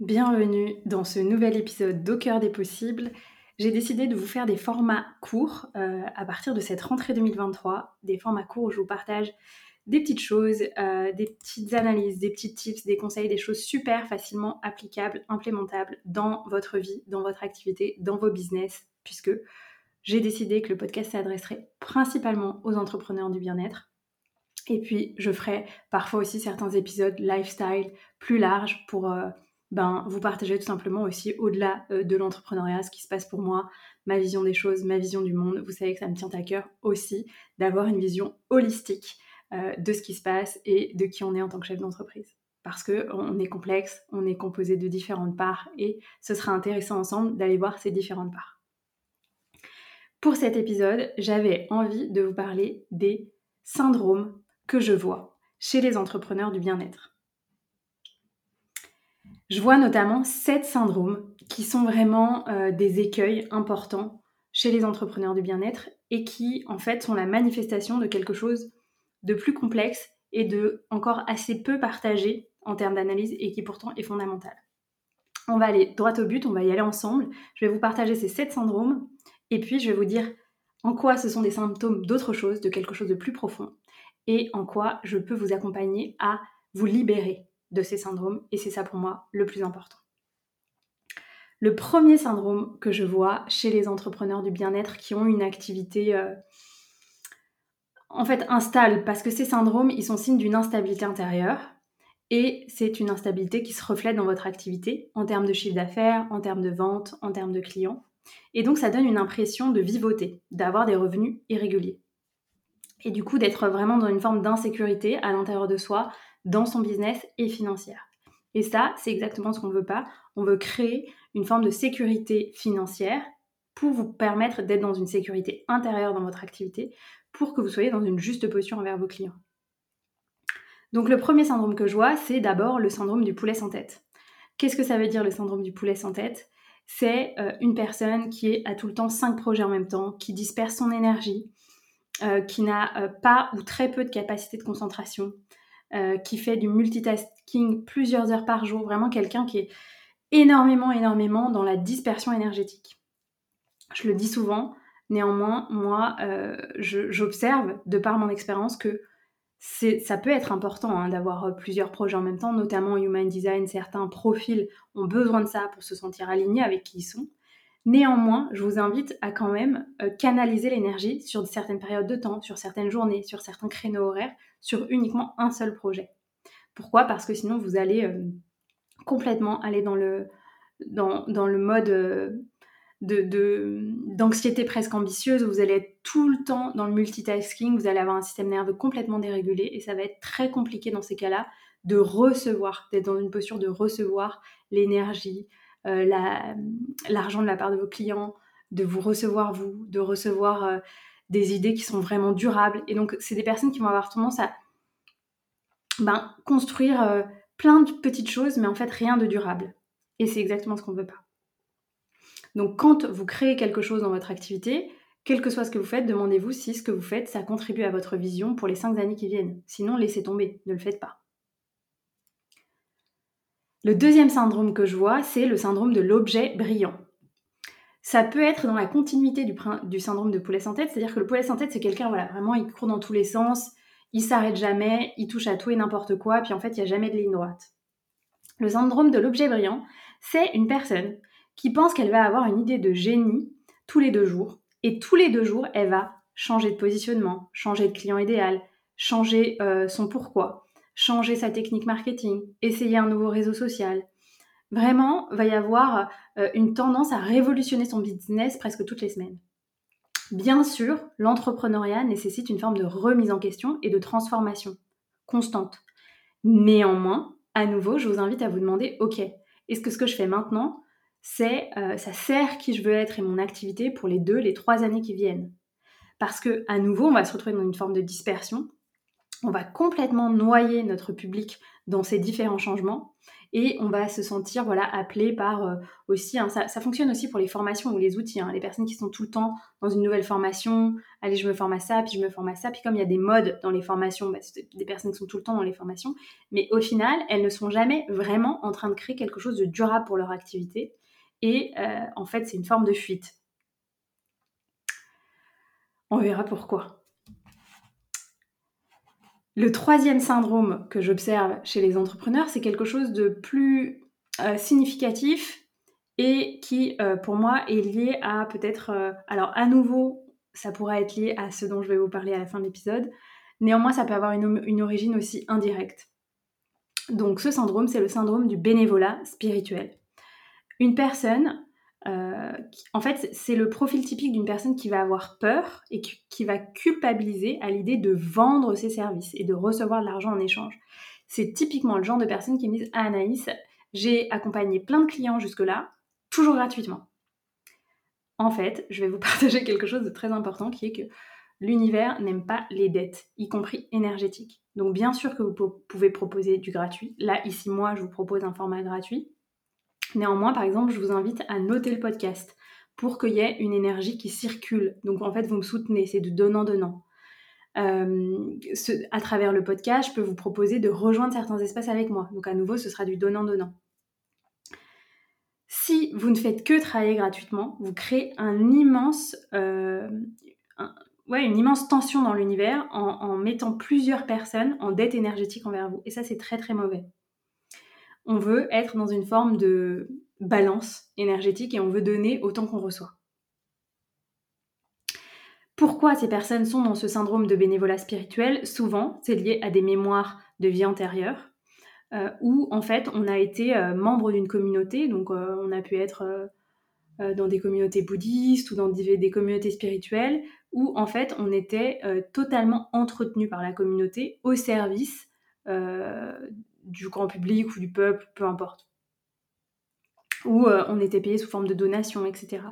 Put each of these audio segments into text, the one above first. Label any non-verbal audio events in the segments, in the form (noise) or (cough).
Bienvenue dans ce nouvel épisode d'Au des possibles. J'ai décidé de vous faire des formats courts euh, à partir de cette rentrée 2023, des formats courts où je vous partage des petites choses, euh, des petites analyses, des petits tips, des conseils, des choses super facilement applicables, implémentables dans votre vie, dans votre activité, dans vos business, puisque j'ai décidé que le podcast s'adresserait principalement aux entrepreneurs du bien-être. Et puis, je ferai parfois aussi certains épisodes lifestyle plus larges pour euh, ben, vous partager tout simplement aussi au-delà euh, de l'entrepreneuriat, ce qui se passe pour moi, ma vision des choses, ma vision du monde. Vous savez que ça me tient à cœur aussi d'avoir une vision holistique euh, de ce qui se passe et de qui on est en tant que chef d'entreprise. Parce qu'on est complexe, on est composé de différentes parts et ce sera intéressant ensemble d'aller voir ces différentes parts. Pour cet épisode, j'avais envie de vous parler des syndromes que je vois chez les entrepreneurs du bien-être. Je vois notamment sept syndromes qui sont vraiment euh, des écueils importants chez les entrepreneurs du bien-être et qui en fait sont la manifestation de quelque chose de plus complexe et de encore assez peu partagé en termes d'analyse et qui pourtant est fondamental. On va aller droit au but, on va y aller ensemble. Je vais vous partager ces sept syndromes et puis je vais vous dire en quoi ce sont des symptômes d'autre chose, de quelque chose de plus profond et en quoi je peux vous accompagner à vous libérer de ces syndromes et c'est ça pour moi le plus important. Le premier syndrome que je vois chez les entrepreneurs du bien-être qui ont une activité euh, en fait instable parce que ces syndromes ils sont signes d'une instabilité intérieure et c'est une instabilité qui se reflète dans votre activité en termes de chiffre d'affaires, en termes de vente, en termes de clients. Et donc ça donne une impression de vivauté, d'avoir des revenus irréguliers. Et du coup d'être vraiment dans une forme d'insécurité à l'intérieur de soi, dans son business et financière. Et ça, c'est exactement ce qu'on ne veut pas. On veut créer une forme de sécurité financière pour vous permettre d'être dans une sécurité intérieure dans votre activité, pour que vous soyez dans une juste posture envers vos clients. Donc le premier syndrome que je vois, c'est d'abord le syndrome du poulet sans tête. Qu'est-ce que ça veut dire le syndrome du poulet sans tête? C'est euh, une personne qui à tout le temps cinq projets en même temps, qui disperse son énergie, euh, qui n'a euh, pas ou très peu de capacité de concentration, euh, qui fait du multitasking plusieurs heures par jour, vraiment quelqu'un qui est énormément, énormément dans la dispersion énergétique. Je le dis souvent, néanmoins, moi, euh, j'observe, de par mon expérience, que ça peut être important hein, d'avoir euh, plusieurs projets en même temps, notamment Human Design, certains profils ont besoin de ça pour se sentir alignés avec qui ils sont. Néanmoins, je vous invite à quand même canaliser l'énergie sur certaines périodes de temps, sur certaines journées, sur certains créneaux horaires, sur uniquement un seul projet. Pourquoi? Parce que sinon, vous allez euh, complètement aller dans le, mode euh, d'anxiété presque ambitieuse, vous allez être tout le temps dans le multitasking, vous allez avoir un système nerveux complètement dérégulé et ça va être très compliqué dans ces cas-là de recevoir, d'être dans une posture de recevoir l'énergie, euh, l'argent de la part de vos clients, de vous recevoir vous, de recevoir des idées qui sont vraiment durables. Et donc, c'est des personnes qui vont avoir tendance à ben, construire euh, plein de petites choses, mais en fait, rien de durable. Et c'est exactement ce qu'on ne veut pas. Donc, quand vous créez quelque chose dans votre activité, quel que soit ce que vous faites, demandez-vous si ce que vous faites, ça contribue à votre vision pour les cinq années qui viennent. Sinon, laissez tomber, ne le faites pas. Le deuxième syndrome que je vois, c'est le syndrome de l'objet brillant. Ça peut être dans la continuité du, syndrome de poulet sans tête, c'est-à-dire que le poulet sans tête, c'est quelqu'un, voilà, vraiment, il court dans tous les sens, il s'arrête jamais, il touche à tout et n'importe quoi, puis en fait, il n'y a jamais de ligne droite. Le syndrome de l'objet brillant, c'est une personne qui pense qu'elle va avoir une idée de génie tous les deux jours, et tous les deux jours, elle va changer de positionnement, changer de client idéal, changer euh, son pourquoi, changer sa technique marketing, essayer un nouveau réseau social, Vraiment, va y avoir euh, une tendance à révolutionner son business presque toutes les semaines. Bien sûr, l'entrepreneuriat nécessite une forme de remise en question et de transformation constante. Néanmoins, à nouveau, je vous invite à vous demander, ok, est-ce que ce que je fais maintenant, c'est euh, ça sert qui je veux être et mon activité pour les deux, les trois années qui viennent? Parce que à nouveau, on va se retrouver dans une forme de dispersion on va complètement noyer notre public dans ces différents changements et on va se sentir voilà appelé par euh, aussi hein, ça, fonctionne aussi pour les formations ou les outils hein. les personnes qui sont tout le temps dans une nouvelle formation allez je me forme à ça puis je me forme à ça puis comme il y a des modes dans les formations bah, c'est des personnes qui sont tout le temps dans les formations mais au final elles ne sont jamais vraiment en train de créer quelque chose de durable pour leur activité et euh, en fait c'est une forme de fuite on verra pourquoi le troisième syndrome que j'observe chez les entrepreneurs, c'est quelque chose de plus euh, significatif et qui, euh, pour moi, est lié à peut-être... Euh, alors, à nouveau, ça pourrait être lié à ce dont je vais vous parler à la fin de l'épisode. Néanmoins, ça peut avoir une origine aussi indirecte. Donc, ce syndrome, c'est le syndrome du bénévolat spirituel. Une personne euh, en fait, c'est le profil typique d'une personne qui va avoir peur et qui, va culpabiliser à l'idée de vendre ses services et de recevoir de l'argent en échange. C'est typiquement le genre de personne qui me disent ah, Anaïs, j'ai accompagné plein de clients jusque-là, toujours gratuitement. En fait, je vais vous (laughs) partager quelque chose de très important qui est que l'univers n'aime pas les dettes, y compris énergétiques. Donc bien sûr que vous pouvez proposer du gratuit. Là, ici, moi, je vous propose un format gratuit. Néanmoins, par exemple, je vous invite à noter le podcast pour qu'il y ait une énergie qui circule. Donc en fait, vous me soutenez, c'est de donnant-donnant. Euh, à travers le podcast, je peux vous proposer de rejoindre certains espaces avec moi. Donc à nouveau, ce sera du donnant-donnant. Si vous ne faites que travailler gratuitement, vous créez euh, une immense tension dans l'univers en mettant plusieurs personnes en dette énergétique envers vous. Et ça, c'est très très mauvais on veut être dans une forme de balance énergétique et on veut donner autant qu'on reçoit. Pourquoi ces personnes sont dans ce syndrome de bénévolat spirituel? Souvent, c'est lié à des mémoires de vie antérieure, euh, où en fait on a été euh, membre d'une communauté, donc euh, on a pu être dans des communautés bouddhistes ou dans des, des, communautés spirituelles, où en fait on était totalement entretenu par la communauté au service du grand public ou du peuple, peu importe. Ou euh, on était payé sous forme de donation, etc.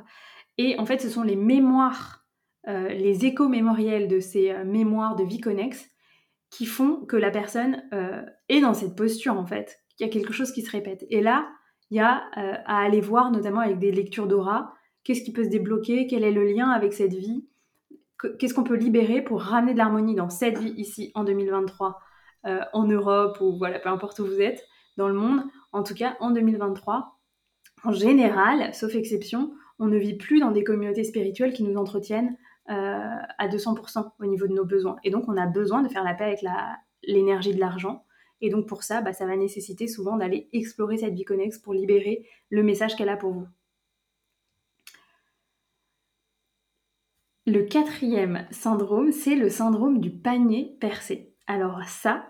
Et en fait, ce sont les mémoires, euh, les échos mémoriels de ces euh, mémoires de vie connexe qui font que la personne est dans cette posture, en fait. Il y a quelque chose qui se répète. Et là, il y a à aller voir, notamment avec des lectures d'aura, qu'est-ce qui peut se débloquer, quel est le lien avec cette vie, qu'est-ce qu'on peut libérer pour ramener de l'harmonie dans cette vie ici en 2023 euh, en Europe ou voilà, peu importe où vous êtes dans le monde. En tout cas, en 2023, en général, sauf exception, on ne vit plus dans des communautés spirituelles qui nous entretiennent euh, à 200% au niveau de nos besoins. Et donc, on a besoin de faire la paix avec l'énergie de l'argent. Et donc, pour ça, bah, ça va nécessiter souvent d'aller explorer cette vie connexe pour libérer le message qu'elle a pour vous. Le quatrième syndrome, c'est le syndrome du panier percé. Alors ça,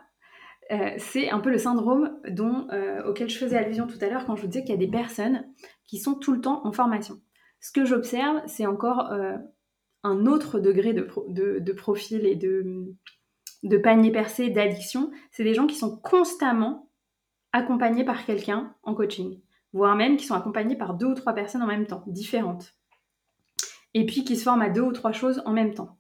euh, c'est un peu le syndrome euh, auquel je faisais allusion tout à l'heure quand je vous disais qu'il y a des personnes qui sont tout le temps en formation. Ce que j'observe, c'est encore euh, un autre degré de, profil et de, de panier percé, d'addiction. C'est des gens qui sont constamment accompagnés par quelqu'un en coaching, voire même qui sont accompagnés par deux ou trois personnes en même temps, différentes. Et puis qui se forment à deux ou trois choses en même temps.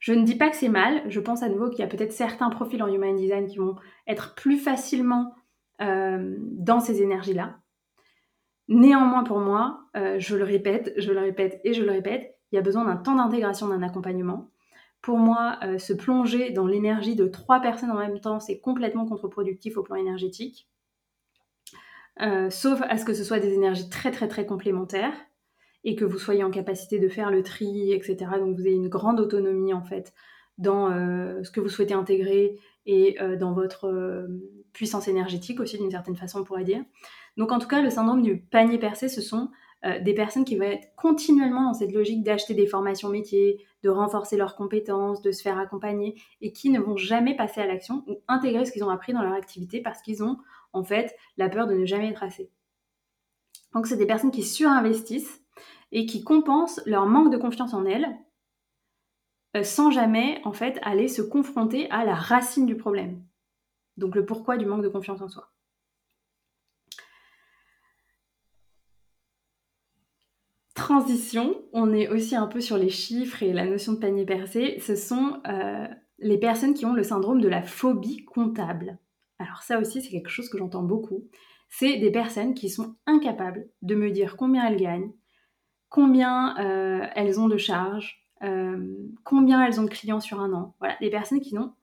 Je ne dis pas que c'est mal, je pense à nouveau qu'il y a peut-être certains profils en Human Design qui vont être plus facilement euh, dans ces énergies-là. Néanmoins, pour moi, euh, je le répète, je le répète et je le répète, il y a besoin d'un temps d'intégration d'un accompagnement. Pour moi, euh, se plonger dans l'énergie de trois personnes en même temps, c'est complètement contre-productif au plan énergétique. sauf à ce que ce soit des énergies très très très complémentaires et que vous soyez en capacité de faire le tri, etc. Donc vous avez une grande autonomie en fait dans euh, ce que vous souhaitez intégrer et euh, dans votre euh, puissance énergétique aussi d'une certaine façon on pourrait dire. Donc en tout cas le syndrome du panier percé ce sont des personnes qui vont être continuellement dans cette logique d'acheter des formations métiers, de renforcer leurs compétences, de se faire accompagner et qui ne vont jamais passer à l'action ou intégrer ce qu'ils ont appris dans leur activité parce qu'ils ont en fait la peur de ne jamais être assez. Donc c'est des personnes qui surinvestissent et qui compensent leur manque de confiance en elles euh, sans jamais en fait aller se confronter à la racine du problème. Donc le pourquoi du manque de confiance en soi. Transition, on est aussi un peu sur les chiffres et la notion de panier percé. Ce sont euh, les personnes qui ont le syndrome de la phobie comptable. Alors ça aussi, c'est quelque chose que j'entends beaucoup. C'est des personnes qui sont incapables de me dire combien elles gagnent, combien euh, elles ont de charges, euh, combien elles ont de clients sur un an. Voilà, des personnes qui, ont,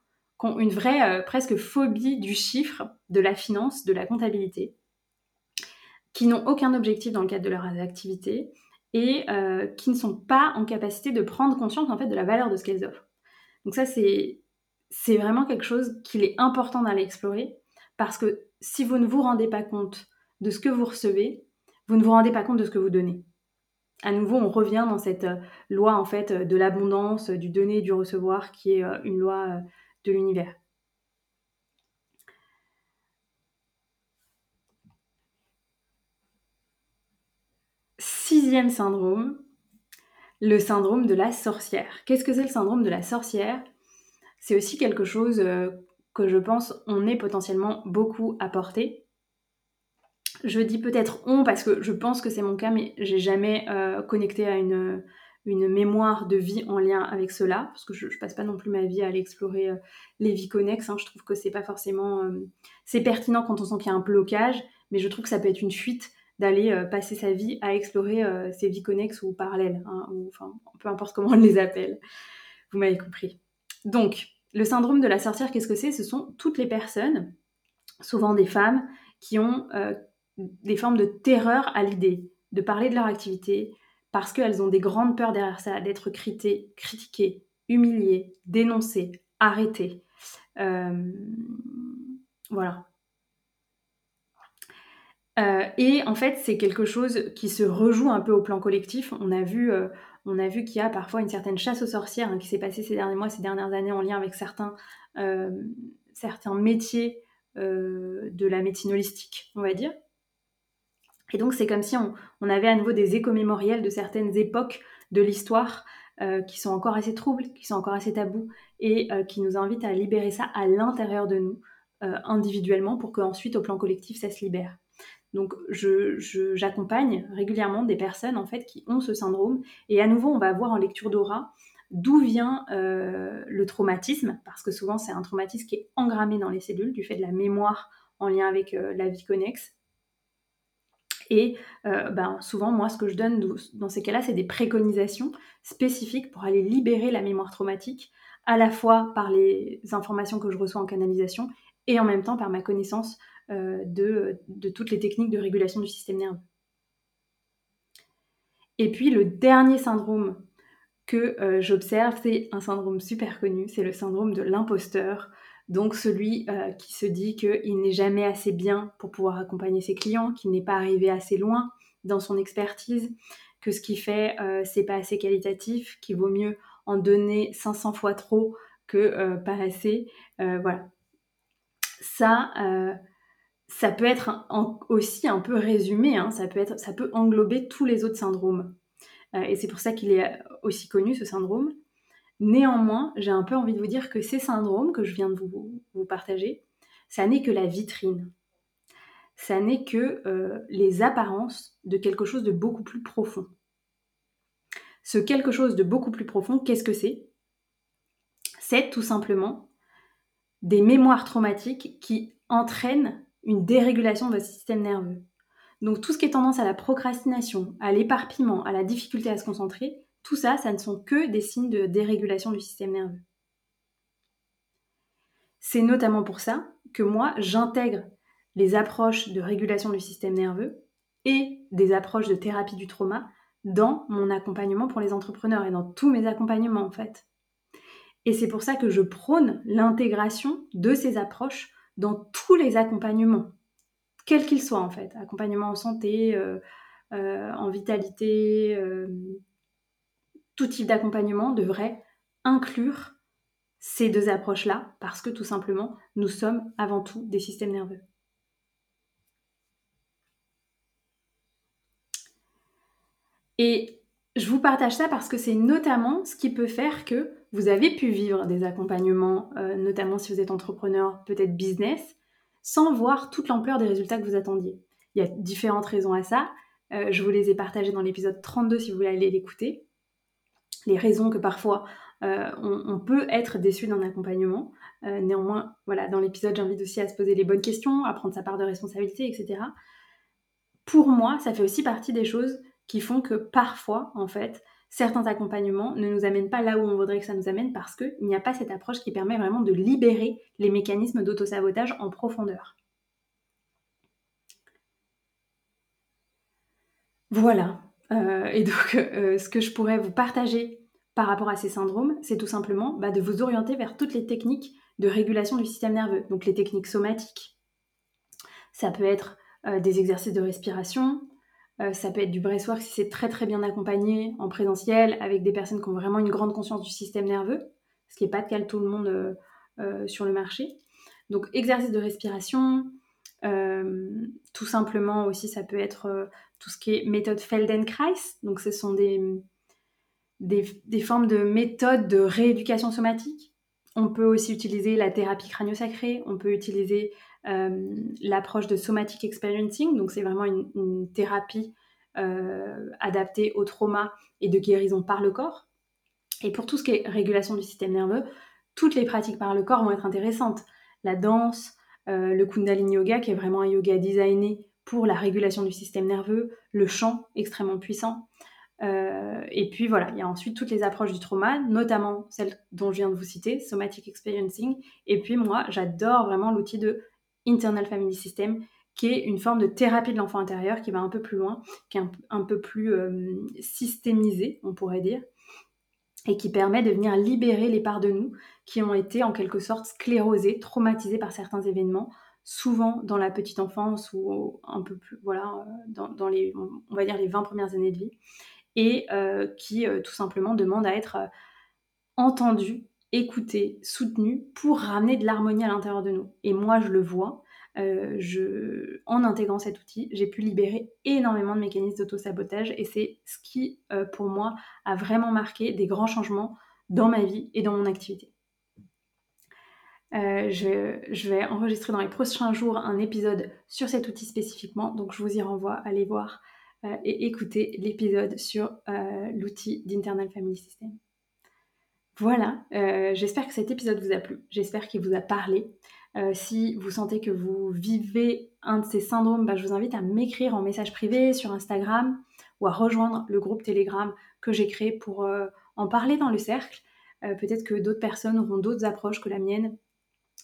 ont une vraie euh, presque phobie du chiffre, de la finance, de la comptabilité, qui n'ont aucun objectif dans le cadre de leurs activités et qui ne sont pas en capacité de prendre conscience en fait de la valeur de ce qu'elles offrent. Donc ça, c'est vraiment quelque chose qu'il est important d'aller explorer parce que si vous ne vous rendez pas compte de ce que vous recevez, vous ne vous rendez pas compte de ce que vous donnez. À nouveau, on revient dans cette euh, loi en fait de l'abondance, du donner du recevoir, qui est euh, une loi euh, de l'univers. Sixième syndrome, le syndrome de la sorcière. Qu'est-ce que c'est le syndrome de la sorcière? C'est aussi quelque chose euh, que je pense on est potentiellement beaucoup à porter. Je dis peut-être on parce que je pense que c'est mon cas, mais j'ai jamais euh, connecté à une, une mémoire de vie en lien avec cela, parce que je, ne passe pas non plus ma vie à aller explorer euh, les vies connexes. Hein. Je trouve que c'est pas forcément, c'est pertinent quand on sent qu'il y a un blocage, mais je trouve que ça peut être une fuite d'aller euh, passer sa vie à explorer euh, ces vies connexes ou parallèles, hein, ou enfin, peu importe comment on les appelle. Vous m'avez compris. Donc, le syndrome de la sorcière, qu'est-ce que c'est? Ce sont toutes les personnes, souvent des femmes, qui ont euh, des formes de terreur à l'idée de parler de leur activité parce qu'elles ont des grandes peurs derrière ça, d'être critiquées, humiliées, dénoncées, arrêtées. voilà. Euh, et en fait, c'est quelque chose qui se rejoue un peu au plan collectif. On a vu, euh, vu qu'il y a parfois une certaine chasse aux sorcières hein, qui s'est passée ces derniers mois, ces dernières années en lien avec certains, euh, certains métiers de la médecine holistique, on va dire. Et donc, c'est comme si on, avait à nouveau des échos mémoriels de certaines époques de l'histoire qui sont encore assez troubles, qui sont encore assez tabous et qui nous invitent à libérer ça à l'intérieur de nous, individuellement, pour qu'ensuite, au plan collectif, ça se libère. Donc, j'accompagne régulièrement des personnes en fait qui ont ce syndrome. Et à nouveau, on va voir en lecture d'aura d'où vient euh, le traumatisme, parce que souvent c'est un traumatisme qui est engrammé dans les cellules du fait de la mémoire en lien avec euh, la vie connexe. Et euh, ben, souvent, moi, ce que je donne dans ces cas-là, c'est des préconisations spécifiques pour aller libérer la mémoire traumatique, à la fois par les informations que je reçois en canalisation et en même temps par ma connaissance euh, de, toutes les techniques de régulation du système nerveux. Et puis le dernier syndrome que euh, j'observe, c'est un syndrome super connu, c'est le syndrome de l'imposteur. Donc celui euh, qui se dit qu'il n'est jamais assez bien pour pouvoir accompagner ses clients, qu'il n'est pas arrivé assez loin dans son expertise, que ce qu'il fait, c'est pas assez qualitatif, qu'il vaut mieux en donner 500 fois trop que pas assez. voilà. Ça, ça peut être aussi un peu résumé, hein. ça, peut être, ça peut englober tous les autres syndromes. Euh, et c'est pour ça qu'il est aussi connu, ce syndrome. Néanmoins, j'ai un peu envie de vous dire que ces syndromes que je viens de vous, partager, ça n'est que la vitrine. Ça n'est que euh, les apparences de quelque chose de beaucoup plus profond. Ce quelque chose de beaucoup plus profond, qu'est-ce que c'est? C'est tout simplement des mémoires traumatiques qui entraînent une dérégulation de votre système nerveux. Donc tout ce qui est tendance à la procrastination, à l'éparpillement, à la difficulté à se concentrer, tout ça, ça ne sont que des signes de dérégulation du système nerveux. C'est notamment pour ça que moi, j'intègre les approches de régulation du système nerveux et des approches de thérapie du trauma dans mon accompagnement pour les entrepreneurs et dans tous mes accompagnements en fait. Et c'est pour ça que je prône l'intégration de ces approches dans tous les accompagnements, quels qu'ils soient en fait, accompagnement en santé, euh, euh, en vitalité, euh, tout type d'accompagnement devrait inclure ces deux approches-là parce que tout simplement, nous sommes avant tout des systèmes nerveux. Et je vous partage ça parce que c'est notamment ce qui peut faire que vous avez pu vivre des accompagnements, euh, notamment si vous êtes entrepreneur, peut-être business, sans voir toute l'ampleur des résultats que vous attendiez. Il y a différentes raisons à ça. Euh, je vous les ai partagées dans l'épisode 32 si vous voulez aller l'écouter. Les raisons que parfois on, peut être déçu d'un accompagnement. néanmoins, voilà, dans l'épisode, j'invite aussi à se poser les bonnes questions, à prendre sa part de responsabilité, etc. Pour moi, ça fait aussi partie des choses qui font que parfois, en fait, certains accompagnements ne nous amènent pas là où on voudrait que ça nous amène parce qu'il n'y a pas cette approche qui permet vraiment de libérer les mécanismes d'autosabotage en profondeur. Voilà. Euh, et donc, euh, ce que je pourrais vous partager par rapport à ces syndromes, c'est tout simplement bah, de vous orienter vers toutes les techniques de régulation du système nerveux. Donc, les techniques somatiques. Ça peut être euh, des exercices de respiration, euh, ça peut être du breathwork si c'est très très bien accompagné en présentiel avec des personnes qui ont vraiment une grande conscience du système nerveux, ce qui n'est pas le cas de tout le monde euh, sur le marché. Donc exercice de respiration, tout simplement aussi ça peut être tout ce qui est méthode Feldenkrais, donc ce sont des, des, formes de méthodes de rééducation somatique. On peut aussi utiliser la thérapie crânio-sacrée, on peut utiliser euh, l'approche de somatic experiencing, donc c'est vraiment une, thérapie euh, adaptée au trauma et de guérison par le corps. Et pour tout ce qui est régulation du système nerveux, toutes les pratiques par le corps vont être intéressantes. La danse, euh, le Kundalini Yoga, qui est vraiment un yoga designé pour la régulation du système nerveux, le chant extrêmement puissant. Et puis voilà, il y a ensuite toutes les approches du trauma, notamment celle dont je viens de vous citer, Somatic Experiencing. Et puis moi, j'adore vraiment l'outil de Internal Family System, qui est une forme de thérapie de l'enfant intérieur qui va un peu plus loin, qui est un, peu plus euh, systémisée, on pourrait dire, et qui permet de venir libérer les parts de nous qui ont été en quelque sorte sclérosées, traumatisées par certains événements, souvent dans la petite enfance ou un peu plus, voilà, euh, dans, les, on va dire les 20 premières années de vie, et euh, qui tout simplement demandent à être entendues écouter, soutenu pour ramener de l'harmonie à l'intérieur de nous. Et moi, je le vois. Euh, je, en intégrant cet outil, j'ai pu libérer énormément de mécanismes d'auto-sabotage et c'est ce qui, euh, pour moi, a vraiment marqué des grands changements dans ma vie et dans mon activité. Euh, je, je, vais enregistrer dans les prochains jours un épisode sur cet outil spécifiquement, donc je vous y renvoie, allez voir et écouter l'épisode sur l'outil d'Internal Family System. Voilà, euh, j'espère que cet épisode vous a plu, j'espère qu'il vous a parlé. Euh, si vous sentez que vous vivez un de ces syndromes, bah, je vous invite à m'écrire en message privé sur Instagram ou à rejoindre le groupe Telegram que j'ai créé pour euh, en parler dans le cercle. Peut-être que d'autres personnes auront d'autres approches que la mienne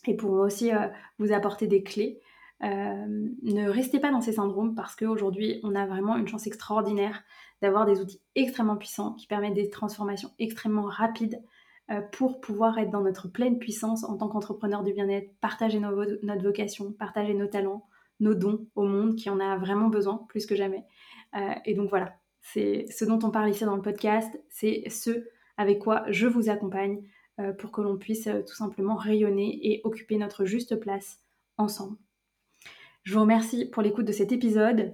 et pourront aussi vous apporter des clés. Ne restez pas dans ces syndromes parce qu'aujourd'hui, on a vraiment une chance extraordinaire d'avoir des outils extrêmement puissants qui permettent des transformations extrêmement rapides euh, pour pouvoir être dans notre pleine puissance en tant qu'entrepreneur du bien-être, partager notre vocation, partager nos talents, nos dons au monde qui en a vraiment besoin plus que jamais. Euh, et donc voilà, c'est ce dont on parle ici dans le podcast, c'est ce avec quoi je vous accompagne euh, pour que l'on puisse tout simplement rayonner et occuper notre juste place ensemble. Je vous remercie pour l'écoute de cet épisode.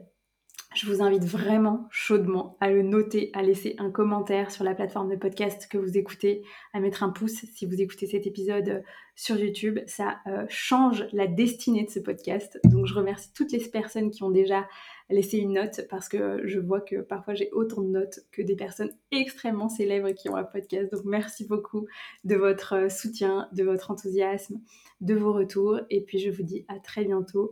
Je vous invite vraiment chaudement à le noter, à laisser un commentaire sur la plateforme de podcast que vous écoutez, à mettre un pouce si vous écoutez cet épisode euh, sur YouTube. Ça euh, change la destinée de ce podcast. Donc je remercie toutes les personnes qui ont déjà laissé une note parce que je vois que parfois j'ai autant de notes que des personnes extrêmement célèbres qui ont un podcast. Donc merci beaucoup de votre euh, soutien, de votre enthousiasme, de vos retours. Et puis je vous dis à très bientôt